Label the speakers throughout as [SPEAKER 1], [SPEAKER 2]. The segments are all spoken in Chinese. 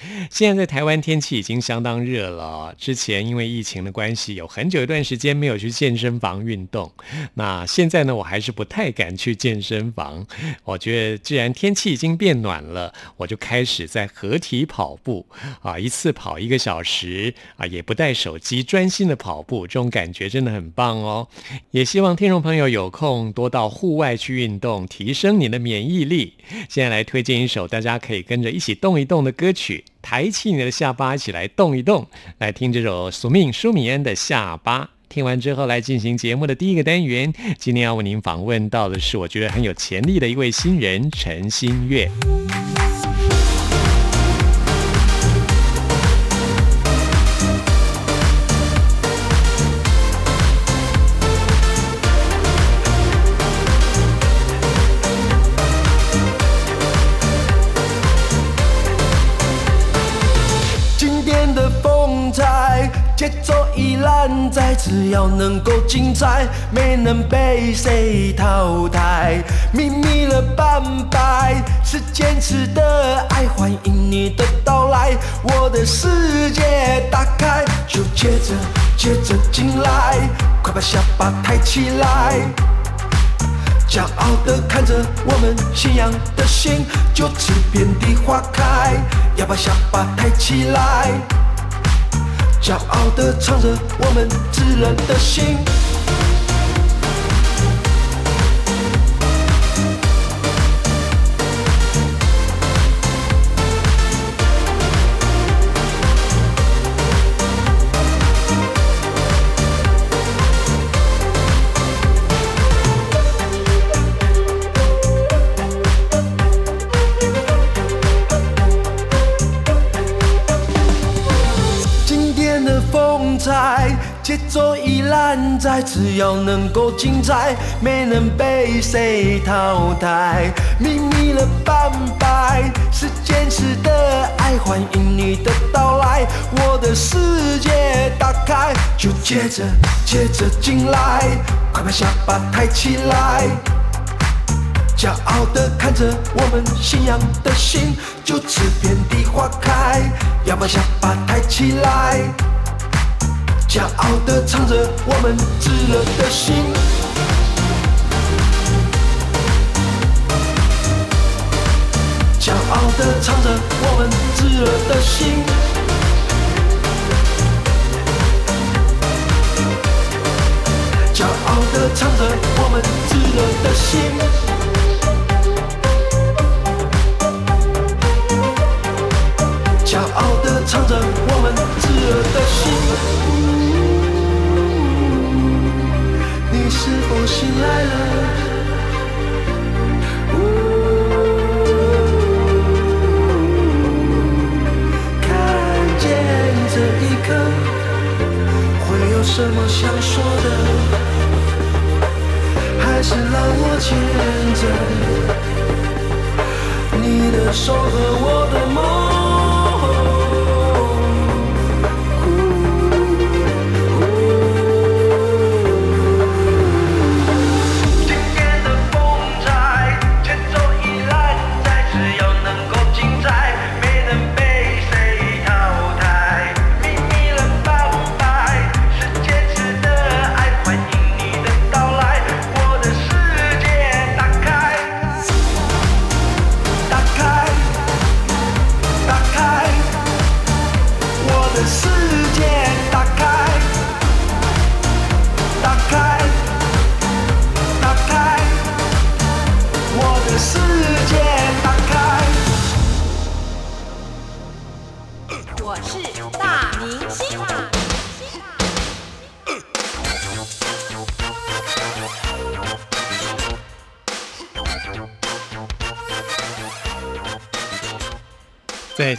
[SPEAKER 1] 现在在台湾天气已经相当热了。之前因为疫情的关系，有很久一段时间没有去健身房运动。那现在呢，我还是不太敢去健身房。我觉得既然天气已经变暖了，我就开始在合体跑步啊，一次跑一个小时啊，也不带手机，专心的跑步，这种感觉真的很棒哦。也希望听众朋友有空多到户外去运动，提升你的免疫力。现在来推荐一首大家可以跟着一起动一动的歌曲。抬起你的下巴，一起来动一动，来听这首苏命舒米恩的下巴。听完之后，来进行节目的第一个单元。今天要为您访问到的是，我觉得很有潜力的一位新人陈新月。
[SPEAKER 2] 只要能够精彩，没能被谁淘汰。秘密了半百，是坚持的爱，欢迎你的到来，我的世界打开，就接着接着进来，快把下巴抬起来，骄傲的看着我们信仰的心，就此遍地花开，要把下巴抬起来。骄傲地唱着我们炙热的心。节奏依然在，只要能够精彩，没能被谁淘汰。秘密了半百，是坚持的爱，欢迎你的到来，我的世界打开，就接着接着进来，快把下巴抬起来，骄傲的看着我们信仰的心，就此遍地花开，要把下巴抬起来。骄傲地唱着我们炙热的心，骄傲地唱着我们炙热的心，骄傲地唱着我们炙热的心，骄傲地唱着我们炙热的心。是否醒来了？看见这一刻，会有什么想说的？还是让我牵着你的手和我的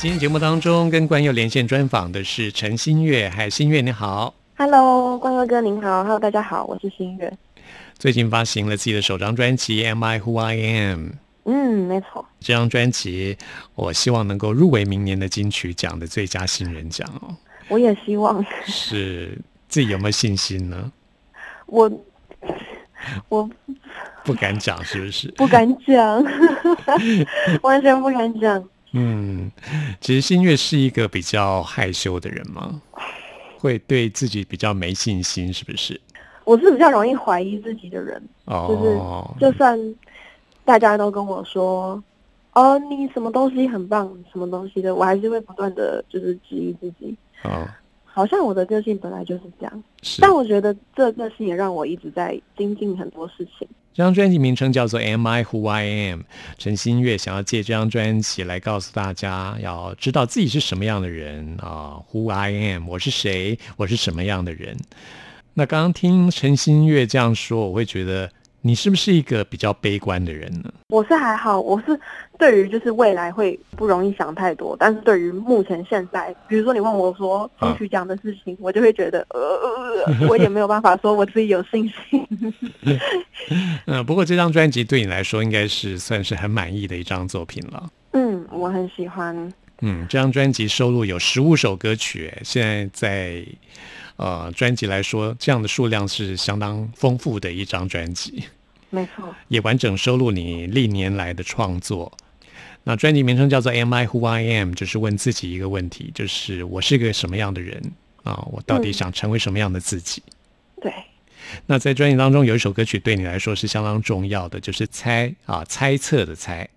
[SPEAKER 1] 今天节目当中，跟关佑连线专访的是陈新月。嗨，新月你好。
[SPEAKER 3] Hello，关佑哥您好。Hello，大家好，我是新月。
[SPEAKER 1] 最近发行了自己的首张专辑《Am I Who I Am》。
[SPEAKER 3] 嗯，没错。
[SPEAKER 1] 这张专辑，我希望能够入围明年的金曲奖的最佳新人奖哦。
[SPEAKER 3] 我也希望。
[SPEAKER 1] 是自己有没有信心呢？
[SPEAKER 3] 我我
[SPEAKER 1] 不敢讲，是不是？
[SPEAKER 3] 不敢讲，完全不敢讲。
[SPEAKER 1] 嗯，其实新月是一个比较害羞的人吗？会对自己比较没信心，是不是？
[SPEAKER 3] 我是比较容易怀疑自己的人，就是就算大家都跟我说，哦，你什么东西很棒，什么东西的，我还是会不断的就是质疑自己。哦，好像我的个性本来就是这样，但我觉得这个性也让我一直在精进很多事情。
[SPEAKER 1] 这张专辑名称叫做《Am I Who I Am》，陈新月想要借这张专辑来告诉大家，要知道自己是什么样的人啊，Who I Am，我是谁，我是什么样的人。那刚刚听陈新月这样说，我会觉得。你是不是一个比较悲观的人呢？
[SPEAKER 3] 我是还好，我是对于就是未来会不容易想太多，但是对于目前现在，比如说你问我说金曲奖的事情，我就会觉得呃，我也没有办法说我自己有信心。
[SPEAKER 1] 嗯，不过这张专辑对你来说应该是算是很满意的一张作品了。
[SPEAKER 3] 嗯，我很喜欢。
[SPEAKER 1] 嗯，这张专辑收录有十五首歌曲，现在在。呃，专辑来说，这样的数量是相当丰富的一张专辑，
[SPEAKER 3] 没错，
[SPEAKER 1] 也完整收录你历年来的创作。那专辑名称叫做《Am I Who I Am》，就是问自己一个问题，就是我是个什么样的人啊？我到底想成为什么样的自己？
[SPEAKER 3] 对。
[SPEAKER 1] 那在专辑当中有一首歌曲对你来说是相当重要的，就是猜啊，猜测的猜。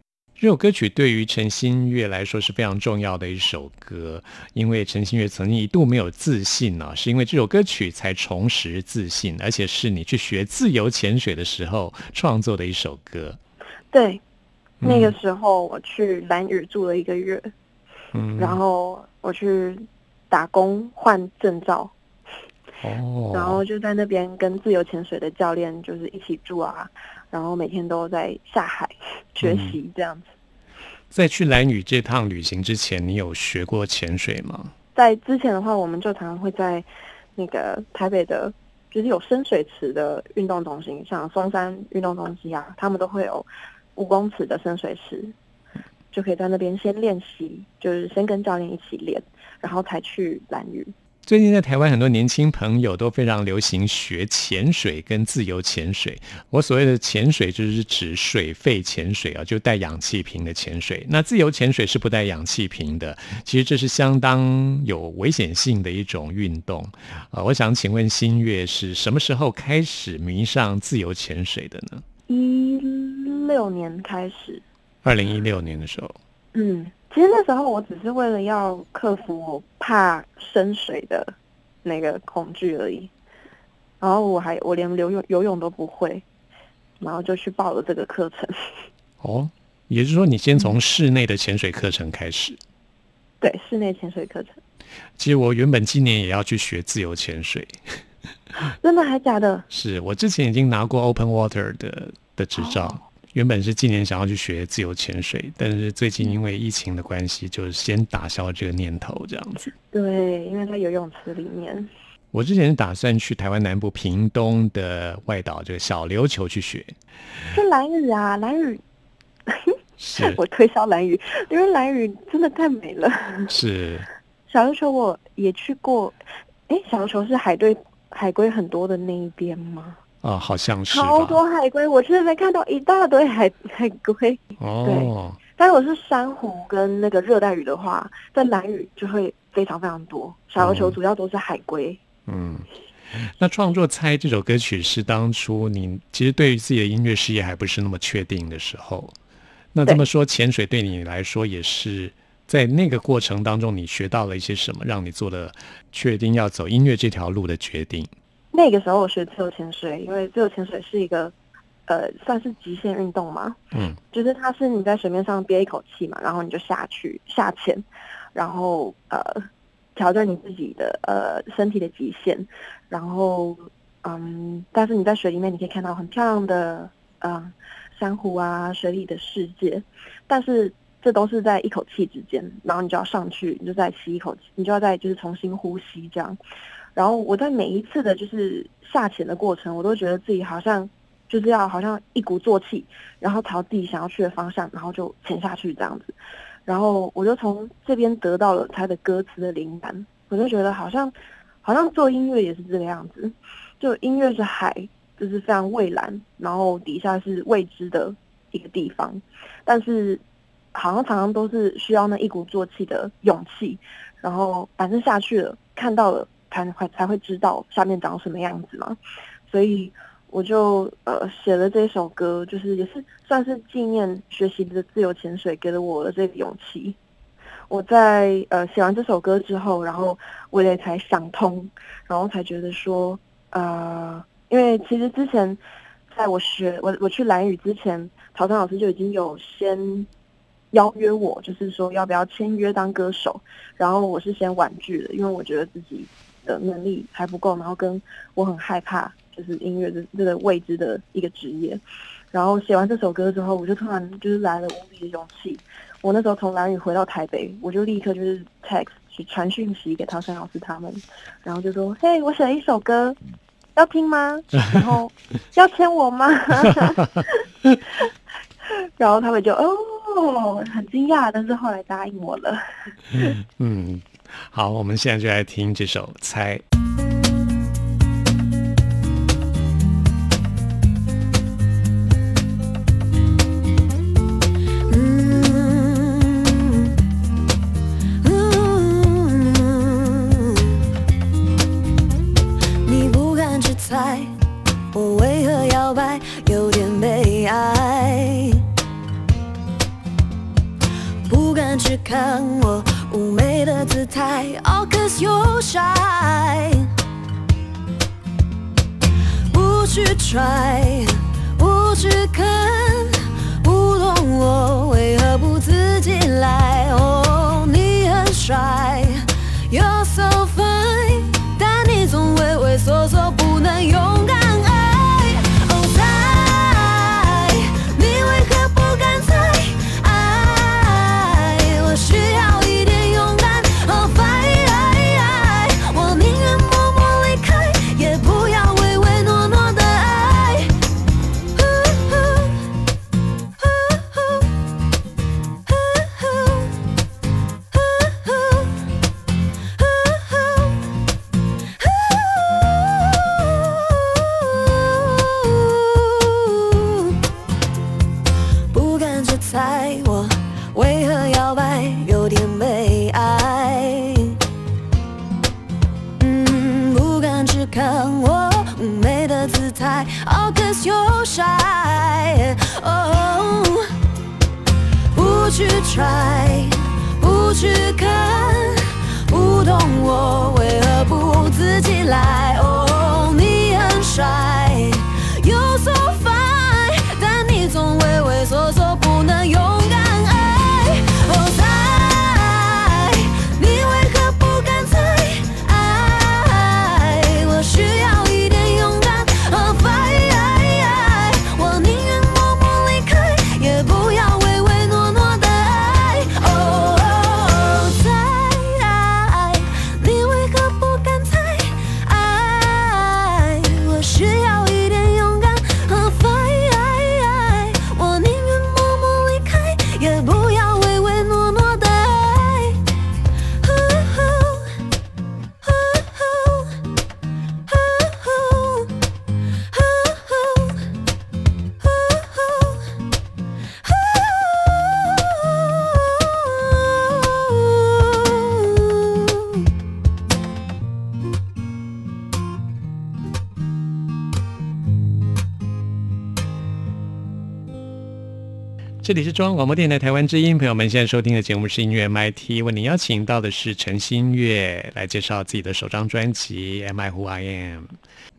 [SPEAKER 1] 这首歌曲对于陈新月来说是非常重要的一首歌，因为陈新月曾经一度没有自信呢，是因为这首歌曲才重拾自信，而且是你去学自由潜水的时候创作的一首歌。
[SPEAKER 3] 对，那个时候我去蓝屿住了一个月，嗯，然后我去打工换证照，哦，然后就在那边跟自由潜水的教练就是一起住啊。然后每天都在下海 学习这样子。
[SPEAKER 1] 在去蓝屿这趟旅行之前，你有学过潜水吗？
[SPEAKER 3] 在之前的话，我们就常常会在那个台北的，就是有深水池的运动中心，像松山运动中心啊，他们都会有五公尺的深水池，就可以在那边先练习，就是先跟教练一起练，然后才去蓝屿。
[SPEAKER 1] 最近在台湾，很多年轻朋友都非常流行学潜水跟自由潜水。我所谓的潜水，就是指水肺潜水啊，就带氧气瓶的潜水。那自由潜水是不带氧气瓶的，其实这是相当有危险性的一种运动。啊，我想请问新月是什么时候开始迷上自由潜水的呢？
[SPEAKER 3] 一六年开始。
[SPEAKER 1] 二零一六年的时候。
[SPEAKER 3] 嗯。其实那时候我只是为了要克服我怕深水的那个恐惧而已，然后我还我连游泳游泳都不会，然后就去报了这个课程。
[SPEAKER 1] 哦，也就是说你先从室内的潜水课程开始？
[SPEAKER 3] 对，室内潜水课程。
[SPEAKER 1] 其实我原本今年也要去学自由潜水，
[SPEAKER 3] 真的还假的？
[SPEAKER 1] 是我之前已经拿过 Open Water 的的执照。原本是今年想要去学自由潜水，但是最近因为疫情的关系，就先打消这个念头，这样子。
[SPEAKER 3] 对，因为在游泳池里面。
[SPEAKER 1] 我之前是打算去台湾南部屏东的外岛这个小琉球去学。
[SPEAKER 3] 是蓝屿啊，蓝屿。
[SPEAKER 1] 是
[SPEAKER 3] 我推销蓝屿，因为蓝屿真的太美了。
[SPEAKER 1] 是。
[SPEAKER 3] 小琉球我也去过，哎，小琉球是海对海龟很多的那一边吗？
[SPEAKER 1] 啊，好像是
[SPEAKER 3] 好多海龟，我现在看到一大堆海 海龟。哦，对，但如果是珊瑚跟那个热带鱼的话，在蓝屿就会非常非常多。小琉球主要都是海龟。
[SPEAKER 1] 嗯，那创作《猜》这首歌曲是当初你其实对于自己的音乐事业还不是那么确定的时候。那这么说，潜水对你来说也是在那个过程当中，你学到了一些什么，让你做了确定要走音乐这条路的决定？
[SPEAKER 3] 那个时候我学自由潜水，因为自由潜水是一个，呃，算是极限运动嘛。嗯。就是它是你在水面上憋一口气嘛，然后你就下去下潜，然后呃挑战你自己的呃身体的极限，然后嗯，但是你在水里面你可以看到很漂亮的嗯珊瑚啊，水里的世界，但是这都是在一口气之间，然后你就要上去，你就再吸一口气，你就要再就是重新呼吸这样。然后我在每一次的就是下潜的过程，我都觉得自己好像就是要好像一鼓作气，然后朝自己想要去的方向，然后就潜下去这样子。然后我就从这边得到了他的歌词的灵感，我就觉得好像好像做音乐也是这个样子，就音乐是海，就是非常蔚蓝，然后底下是未知的一个地方，但是。好像常常都是需要那一鼓作气的勇气，然后反正下去了，看到了才会才会知道下面长什么样子嘛。所以我就呃写了这首歌，就是也是算是纪念学习的自由潜水给了我的这个勇气。我在呃写完这首歌之后，然后我也才想通，然后才觉得说呃，因为其实之前在我学我我去蓝屿之前，陶山老师就已经有先。邀约我，就是说要不要签约当歌手，然后我是先婉拒了，因为我觉得自己的能力还不够，然后跟我很害怕，就是音乐这这个未知的一个职业。然后写完这首歌之后，我就突然就是来了无比的勇气。我那时候从蓝屿回到台北，我就立刻就是 text 去传讯息给唐山老师他们，然后就说：“嘿，我写了一首歌，要听吗？然后要签我吗？” 然后他们就哦，很惊讶，但是后来答应我了。
[SPEAKER 1] 嗯，好，我们现在就来听这首《猜》。
[SPEAKER 4] try，不去看，不懂我为何不自己来。哦，你很帅
[SPEAKER 1] 这里是中央广播电台台湾之音，朋友们现在收听的节目是音乐 MIT，为您邀请到的是陈新月来介绍自己的首张专辑《Am I Who I Am》。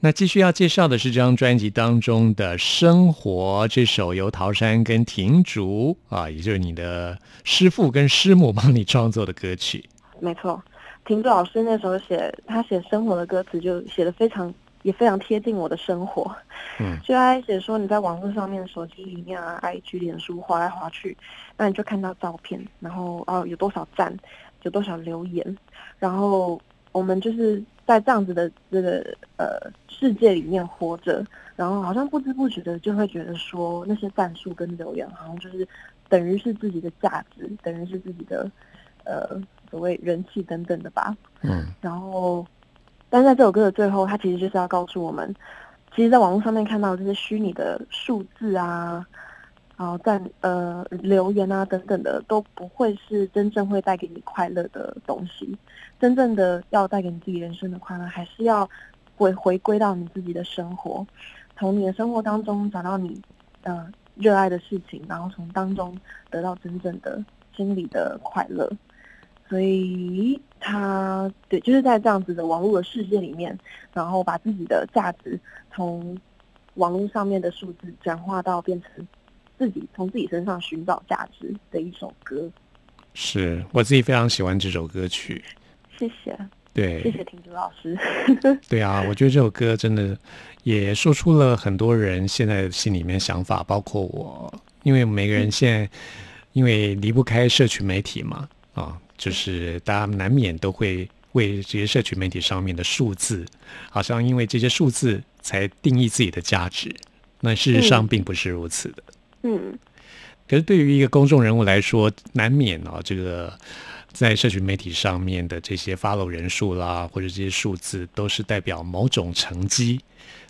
[SPEAKER 1] 那继续要介绍的是这张专辑当中的生活这首由陶山跟婷竹啊，也就是你的师父跟师母帮你创作的歌曲。
[SPEAKER 3] 没错，婷竹老师那时候写他写生活的歌词就写的非常也非常贴近我的生活。嗯，就在写说你在网络上面、手机里面啊，IG、脸书划来划去，那你就看到照片，然后哦有多少赞，有多少留言，然后我们就是在这样子的这个呃世界里面活着，然后好像不知不觉的就会觉得说那些赞数跟留言好像就是等于是自己的价值，等于是自己的呃。所谓人气等等的吧，嗯，然后，但在这首歌的最后，它其实就是要告诉我们，其实，在网络上面看到这些虚拟的数字啊，然后在呃留言啊等等的，都不会是真正会带给你快乐的东西。真正的要带给你自己人生的快乐，还是要回回归到你自己的生活，从你的生活当中找到你呃热爱的事情，然后从当中得到真正的心理的快乐。所以他对，就是在这样子的网络的世界里面，然后把自己的价值从网络上面的数字转化到变成自己从自己身上寻找价值的一首歌。
[SPEAKER 1] 是我自己非常喜欢这首歌曲。
[SPEAKER 3] 谢谢。
[SPEAKER 1] 对，
[SPEAKER 3] 谢谢婷竹老师。
[SPEAKER 1] 对啊，我觉得这首歌真的也说出了很多人现在心里面想法，包括我，因为每个人现在因为离不开社群媒体嘛，啊。就是大家难免都会为这些社群媒体上面的数字，好像因为这些数字才定义自己的价值。那事实上并不是如此的。嗯。可是对于一个公众人物来说，难免啊，这个在社群媒体上面的这些 follow 人数啦，或者这些数字，都是代表某种成绩。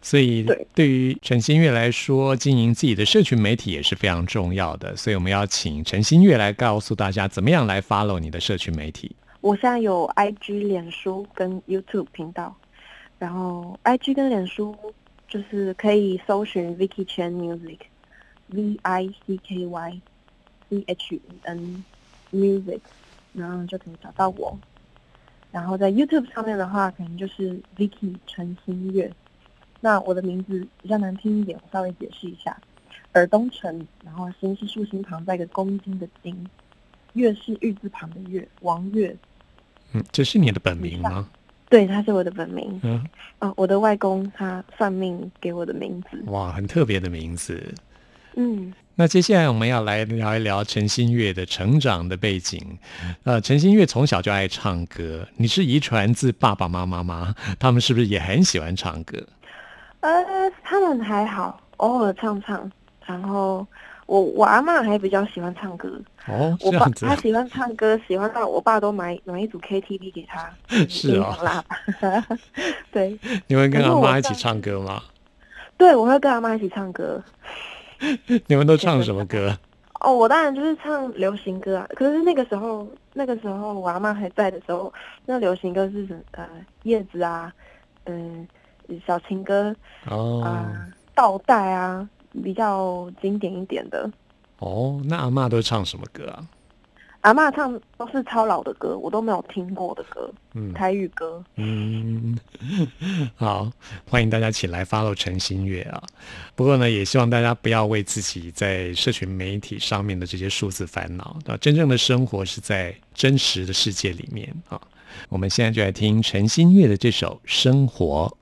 [SPEAKER 1] 所以，对于陈新月来说，经营自己的社群媒体也是非常重要的。所以，我们要请陈新月来告诉大家，怎么样来 follow 你的社群媒体。
[SPEAKER 3] 我现在有 IG、脸书跟 YouTube 频道，然后 IG 跟脸书就是可以搜寻 Vicky Chen Music，V I C K Y C H E N Music，然后就可以找到我。然后在 YouTube 上面的话，可能就是 Vicky 陈新月。那我的名字比较难听一点，我稍微解释一下：耳东城，然后心是竖心旁，再一个公斤的斤，月是玉字旁的月，王月。
[SPEAKER 1] 嗯，这是你的本名吗？
[SPEAKER 3] 对，他是我的本名。嗯，啊，我的外公他算命给我的名字。
[SPEAKER 1] 哇，很特别的名字。嗯，那接下来我们要来聊一聊陈新月的成长的背景。呃，陈新月从小就爱唱歌，你是遗传自爸爸妈妈吗？他们是不是也很喜欢唱歌？
[SPEAKER 3] 呃，他们还好，偶尔唱唱。然后我我阿妈还比较喜欢唱歌。
[SPEAKER 1] 哦，
[SPEAKER 3] 我爸他喜欢唱歌，喜欢到我爸都买买一组 KTV 给他。
[SPEAKER 1] 是
[SPEAKER 3] 哦。喇叭。对。
[SPEAKER 1] 你会跟阿妈一起唱歌吗？
[SPEAKER 3] 对，我会跟阿妈一起唱歌。
[SPEAKER 1] 你们都唱什么歌？
[SPEAKER 3] 哦，我当然就是唱流行歌啊。可是那个时候，那个时候我阿妈还在的时候，那流行歌是什呃叶子啊，嗯。小情歌哦，啊，倒带啊，比较经典一点的。
[SPEAKER 1] 哦，那阿妈都唱什么歌啊？
[SPEAKER 3] 阿妈唱都是超老的歌，我都没有听过的歌，嗯，台语歌。嗯，
[SPEAKER 1] 好，欢迎大家起来 follow 陈新月啊。不过呢，也希望大家不要为自己在社群媒体上面的这些数字烦恼。那真正的生活是在真实的世界里面啊。我们现在就来听陈新月的这首《生活》。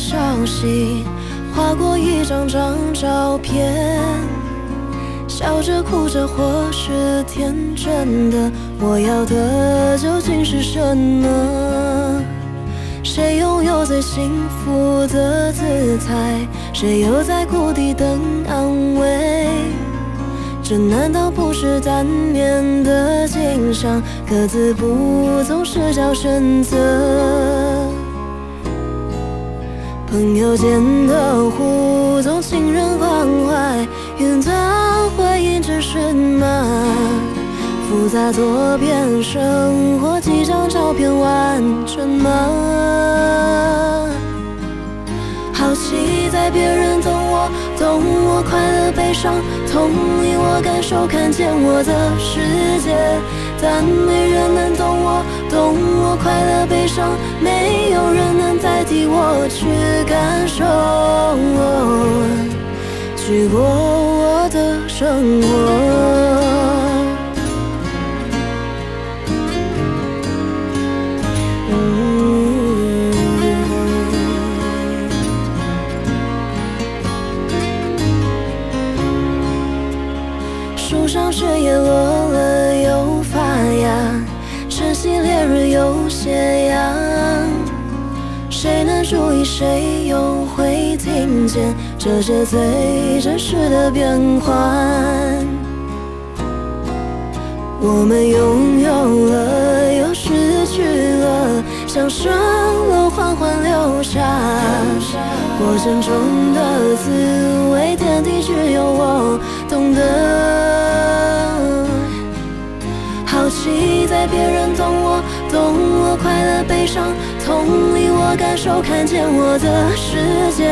[SPEAKER 4] 消息，划过一张张照片，笑着哭着或是天真的，我要的究竟是什么？谁拥有最幸福的姿态？谁又在谷底等安慰？这难道不是单面的景象？各自不走是叫选择。朋友间的互动，情人关怀，云端回应着什么？复杂多变生活，几张照片完整吗？好奇在别人懂我，懂我快乐悲伤，同意我感受，看见我的世界。但没人能懂我，懂我快乐悲伤，没有人能代替我去感受。去过我的。生活。谁又会听见这些最真实的变幻？我们拥有了又失去了，像生楼缓缓流下，过程中的滋味，天地只有我懂得。好奇在别人懂我，懂我快乐悲伤，同理我感受，看见我的世界，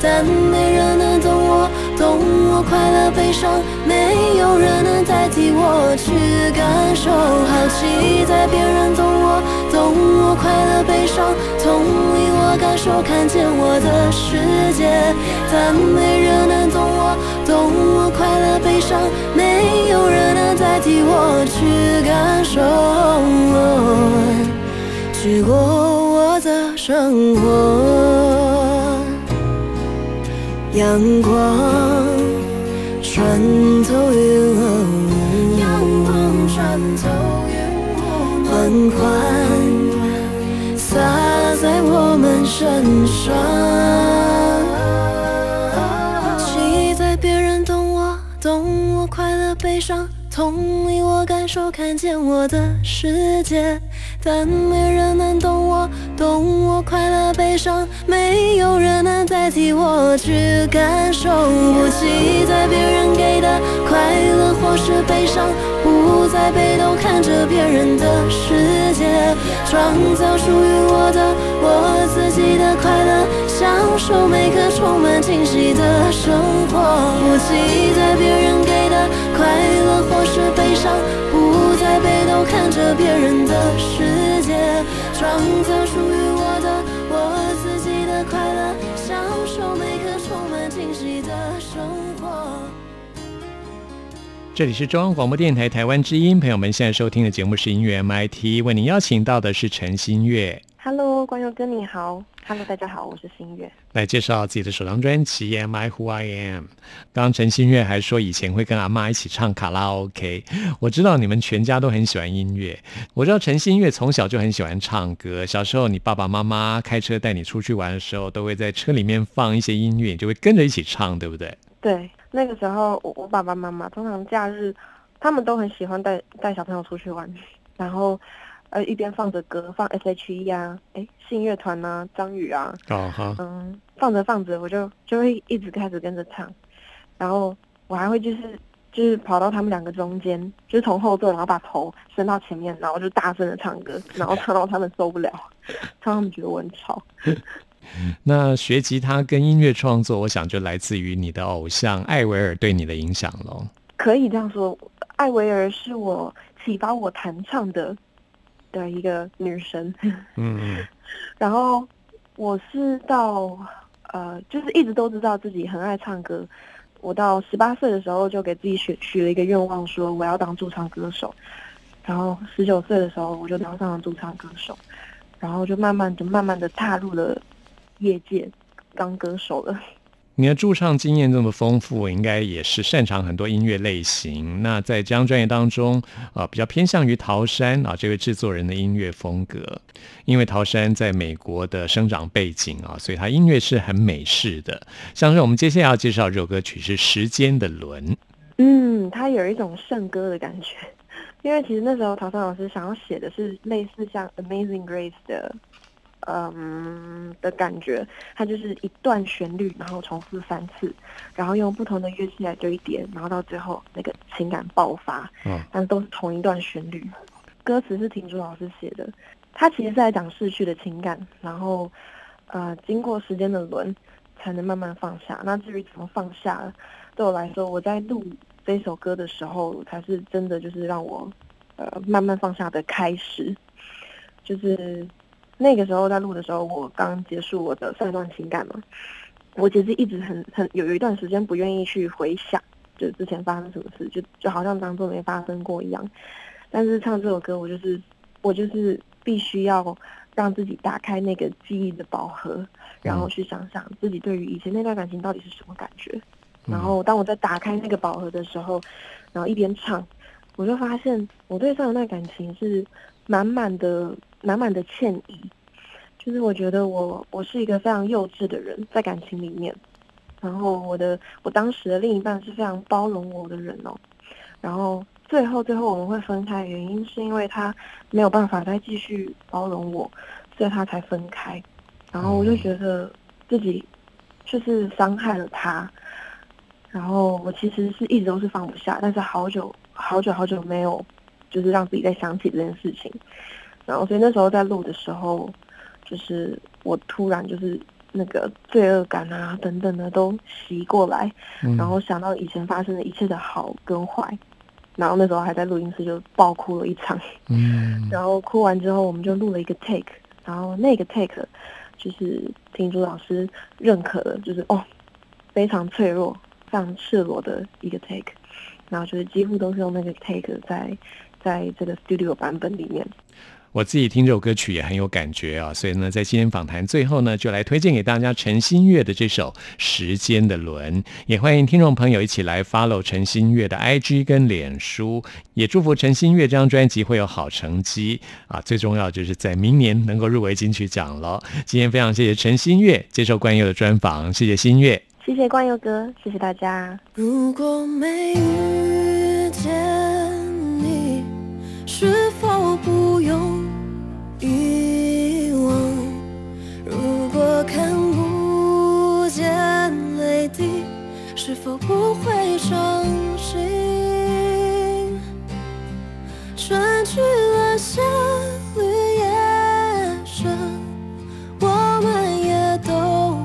[SPEAKER 4] 但没人能懂我，懂我快乐悲伤，没有人能代替我去感受。好奇在别人懂我，懂我快乐悲伤，同理我感受，看见我的世界，但没人能懂我，懂我快乐悲伤，没有人能代替我去感受。去过的生活，阳光穿透云雾，阳光穿透云雾，缓缓洒在我们身上。期待别人懂我，懂我快乐悲伤，同理我感受，看见我的世界。但没人能懂我，懂我快乐悲伤，没有人能代替我去感受。不期待别人给的快乐或是悲伤，不再被动看着别人的世界，创造属于我的我自己的快乐，享受每个充满惊喜的生活。不期待别人给的快乐或是悲伤，不再被动看着别人的世界，创造属于我的我自己的快乐，享受每个充满惊喜的生活。
[SPEAKER 1] 这里是中央广播电台台湾之音，朋友们现在收听的节目是音乐 MIT，为您邀请到的是陈新月。
[SPEAKER 3] Hello，观众哥你好，Hello，大家好，我是新月。
[SPEAKER 1] 来介绍自己的首张专辑《Am I Who I Am》。刚刚陈新月还说以前会跟阿妈一起唱卡拉 OK。我知道你们全家都很喜欢音乐。我知道陈新月从小就很喜欢唱歌。小时候你爸爸妈妈开车带你出去玩的时候，都会在车里面放一些音乐，你就会跟着一起唱，对不对？
[SPEAKER 3] 对，那个时候我我爸爸妈妈通常假日，他们都很喜欢带带小朋友出去玩，然后呃一边放着歌，放 S.H.E 啊，哎信乐团啊，张宇啊，
[SPEAKER 1] 啊哈，
[SPEAKER 3] 嗯，放着放着我就就会一直开始跟着唱，然后我还会就是就是跑到他们两个中间，就是从后座然后把头伸到前面，然后就大声的唱歌，然后唱到他们受不了，唱到他们觉得我很吵。
[SPEAKER 1] 那学吉他跟音乐创作，我想就来自于你的偶像艾维尔对你的影响喽。
[SPEAKER 3] 可以这样说，艾维尔是我启发我弹唱的的一个女神。
[SPEAKER 1] 嗯嗯
[SPEAKER 3] 然后我是到呃，就是一直都知道自己很爱唱歌。我到十八岁的时候就给自己许许了一个愿望，说我要当驻唱歌手。然后十九岁的时候我就当上了驻唱歌手，然后就慢慢的、慢慢的踏入了业界当歌手了。
[SPEAKER 1] 你的驻唱经验这么丰富，应该也是擅长很多音乐类型。那在这张专辑当中，呃，比较偏向于陶山啊这位制作人的音乐风格，因为陶山在美国的生长背景啊，所以他音乐是很美式的。像是我们接下来要介绍这首歌曲是《时间的轮》。
[SPEAKER 3] 嗯，它有一种圣歌的感觉，因为其实那时候陶山老师想要写的是类似像《Amazing Grace》的，嗯的感觉，它就是一段旋律，然后重复三次，然后用不同的乐器来堆叠，然后到最后那个情感爆发，
[SPEAKER 1] 嗯
[SPEAKER 3] 但都是同一段旋律。歌词是婷竹老师写的，他其实是在讲逝去的情感，然后呃，经过时间的轮，才能慢慢放下。那至于怎么放下，对我来说，我在录这首歌的时候，才是真的就是让我呃慢慢放下的开始。就是那个时候在录的时候，我刚结束我的上一段情感嘛，我其实一直很很有有一段时间不愿意去回想，就之前发生什么事，就就好像当做没发生过一样。但是唱这首歌，我就是我就是必须要让自己打开那个记忆的宝盒，然后去想想自己对于以前那段感情到底是什么感觉。然后当我在打开那个宝盒的时候，然后一边唱，我就发现我对上一段感情是满满的满满的歉意。就是我觉得我我是一个非常幼稚的人，在感情里面。然后我的我当时的另一半是非常包容我的人哦。然后最后最后我们会分开，原因是因为他没有办法再继续包容我，所以他才分开。然后我就觉得自己就是伤害了他。然后我其实是一直都是放不下，但是好久好久好久没有就是让自己再想起这件事情。然后所以那时候在录的时候。就是我突然就是那个罪恶感啊等等的都袭过来，然后想到以前发生的一切的好跟坏，然后那时候还在录音室就爆哭了一场，嗯，然后哭完之后我们就录了一个 take，然后那个 take 就是听朱老师认可的，就是哦非常脆弱、非常赤裸的一个 take，然后就是几乎都是用那个 take 在在这个 studio 版本里面。
[SPEAKER 1] 我自己听这首歌曲也很有感觉啊，所以呢，在今天访谈最后呢，就来推荐给大家陈新月的这首《时间的轮》，也欢迎听众朋友一起来 follow 陈新月的 IG 跟脸书，也祝福陈新月这张专辑会有好成绩啊！最重要就是在明年能够入围金曲奖了。今天非常谢谢陈新月接受冠佑的专访，谢谢新月，
[SPEAKER 3] 谢谢冠佑哥，谢谢大家。
[SPEAKER 4] 如果没遇见否不会伤心？春去了夏绿叶深，我们也都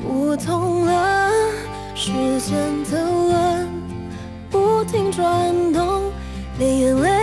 [SPEAKER 4] 不同了。时间的轮不停转动，连眼泪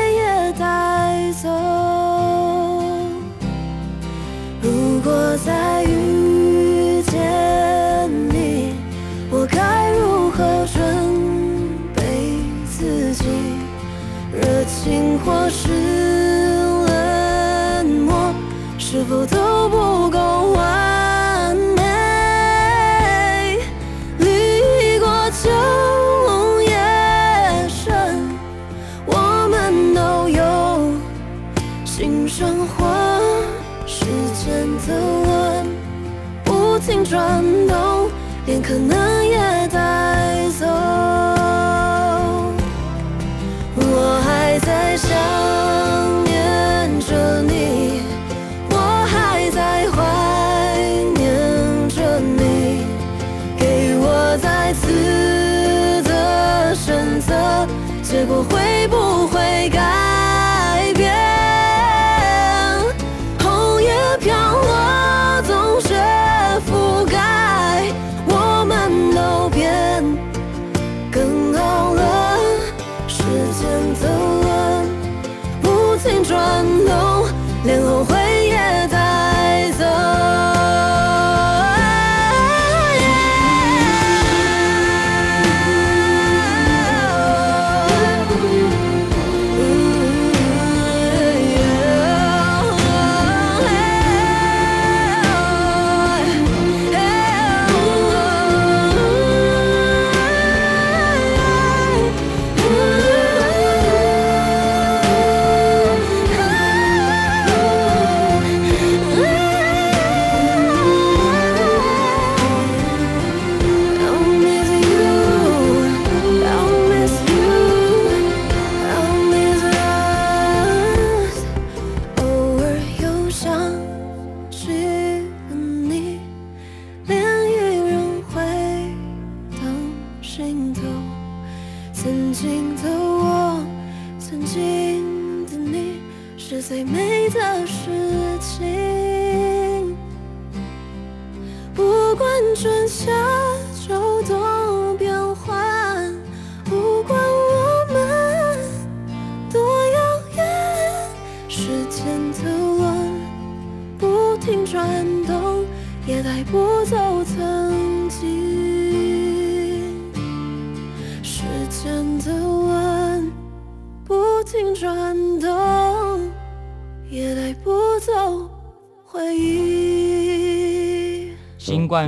[SPEAKER 4] 是。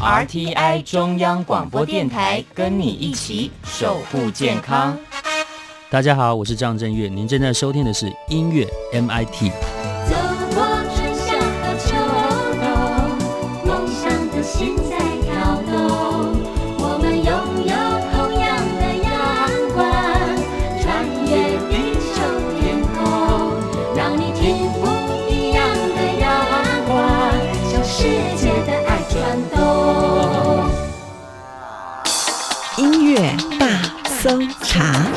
[SPEAKER 5] RTI 中央广播电台，跟你一起守护健康。
[SPEAKER 6] 大家好，我是张震岳，您正在收听的是音乐 MIT。
[SPEAKER 1] 搜查。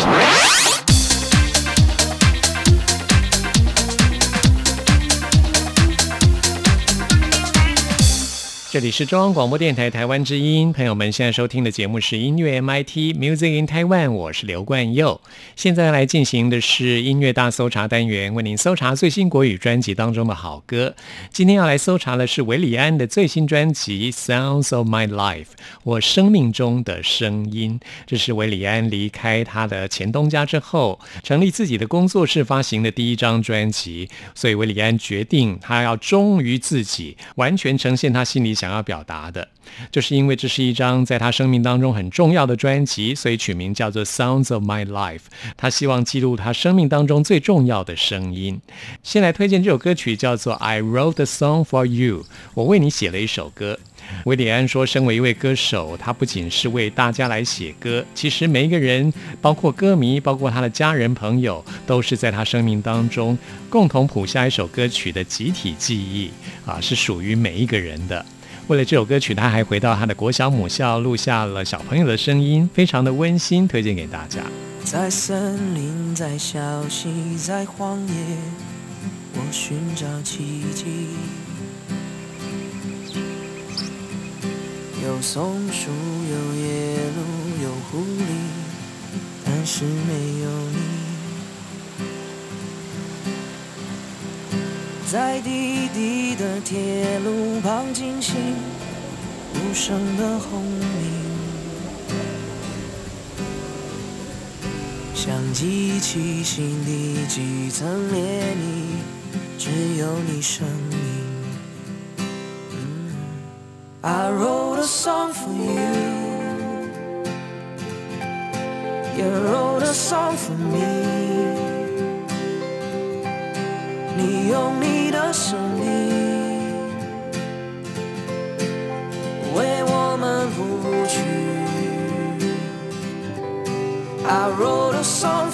[SPEAKER 1] 这里是中央广播电台台湾之音，朋友们现在收听的节目是音乐 MIT Music in Taiwan，我是刘冠佑。现在来进行的是音乐大搜查单元，为您搜查最新国语专辑当中的好歌。今天要来搜查的是韦礼安的最新专辑《Sounds of My Life》，我生命中的声音。这是韦礼安离开他的前东家之后，成立自己的工作室发行的第一张专辑，所以韦礼安决定他要忠于自己，完全呈现他心里。想要表达的，就是因为这是一张在他生命当中很重要的专辑，所以取名叫做《Sounds of My Life》。他希望记录他生命当中最重要的声音。先来推荐这首歌曲，叫做《I Wrote a Song for You》，我为你写了一首歌。威廉安说：“身为一位歌手，他不仅是为大家来写歌，其实每一个人，包括歌迷，包括他的家人朋友，都是在他生命当中共同谱下一首歌曲的集体记忆啊，是属于每一个人的。”为了这首歌曲，他还回到他的国小母校，录下了小朋友的声音，非常的温馨，推荐给大家。
[SPEAKER 7] 在森林，在小溪，在荒野，我寻找奇迹。有松树，有野鹿，有狐狸，但是没有。在滴滴的铁路旁进行无声的轰鸣，像机器心底几层涟漪，只有你声音。I wrote a song for you, you wrote a song for me. 你用你的生命为我们谱曲。I wrote a song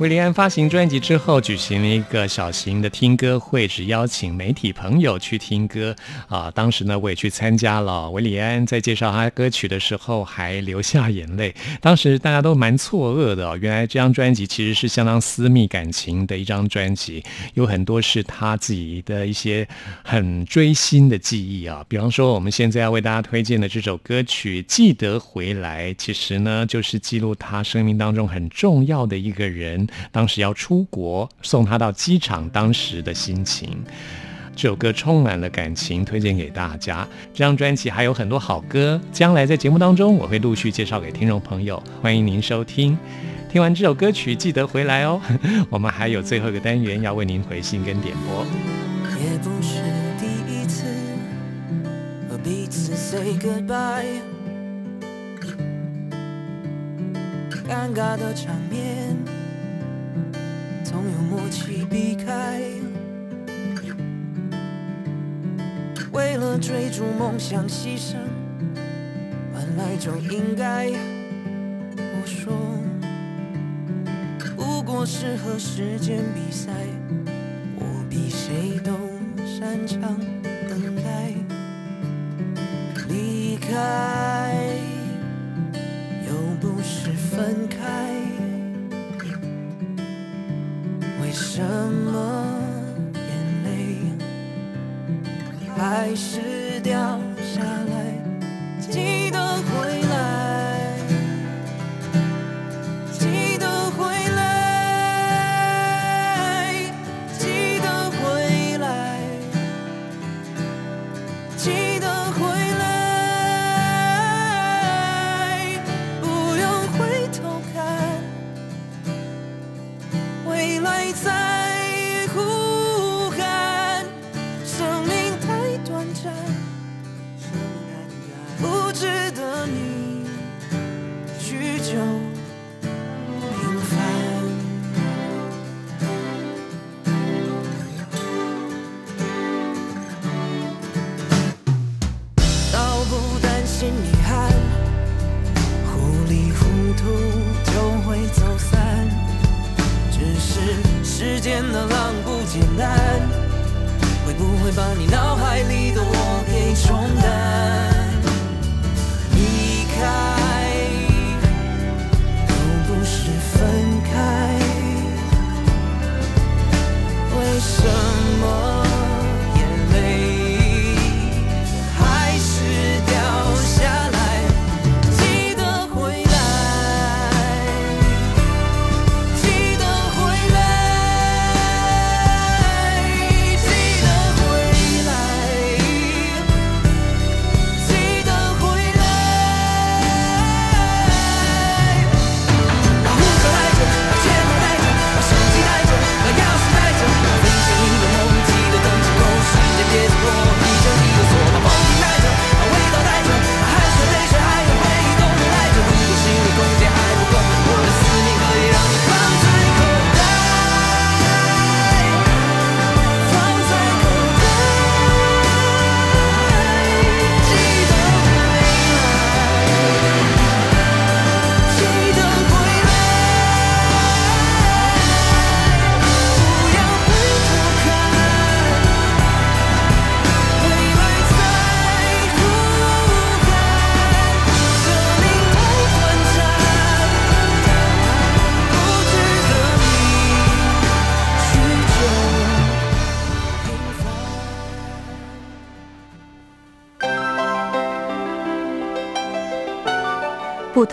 [SPEAKER 1] 威廉安发行专辑之后，举行了一个小型的听歌会，只邀请媒体朋友去听歌啊。当时呢，我也去参加了。威廉安在介绍他歌曲的时候，还流下眼泪。当时大家都蛮错愕的，原来这张专辑其实是相当私密感情的一张专辑，有很多是他自己的一些很追星的记忆啊。比方说，我们现在要为大家推荐的这首歌曲《记得回来》，其实呢，就是记录他生命当中很重要的一个人。当时要出国送他到机场，当时的心情。这首歌充满了感情，推荐给大家。这张专辑还有很多好歌，将来在节目当中我会陆续介绍给听众朋友，欢迎您收听。听完这首歌曲，记得回来哦。我们还有最后一个单元要为您回信跟点播。
[SPEAKER 4] 也不是第一次和彼此 say goodbye，尴尬的场面。总有默契避开，为了追逐梦想牺牲，本来就应该。我说，不过是和时间比赛，我比谁都擅长等待。离开，又不是分开。为什么眼泪还是掉下来？记得回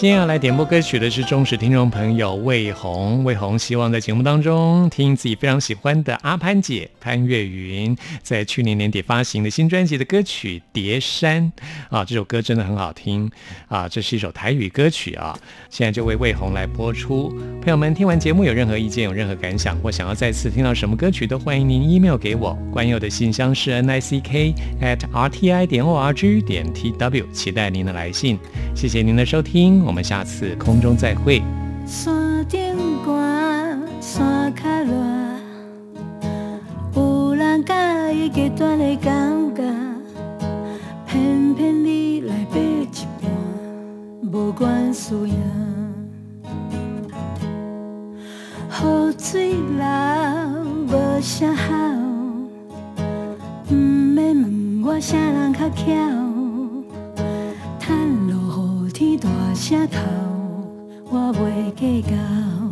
[SPEAKER 1] 今天要来点播歌曲的是忠实听众朋友魏红，魏红希望在节目当中听自己非常喜欢的阿潘姐潘越云在去年年底发行的新专辑的歌曲《叠山》啊，这首歌真的很好听啊，这是一首台语歌曲啊，现在就为魏红来播出。朋友们听完节目有任何意见、有任何感想或想要再次听到什么歌曲，都欢迎您 email 给我，关佑的信箱是 n i c k at r t i 点 o r g 点 t w，期待您的来信，谢谢您的收听。我们下次空中再会。
[SPEAKER 8] 山顶寒，山较热，有人介意极端的感觉，偏偏你来爬一半，无管需要。雨水流无啥好，毋免问我啥人较巧。大声哭，我袂计较。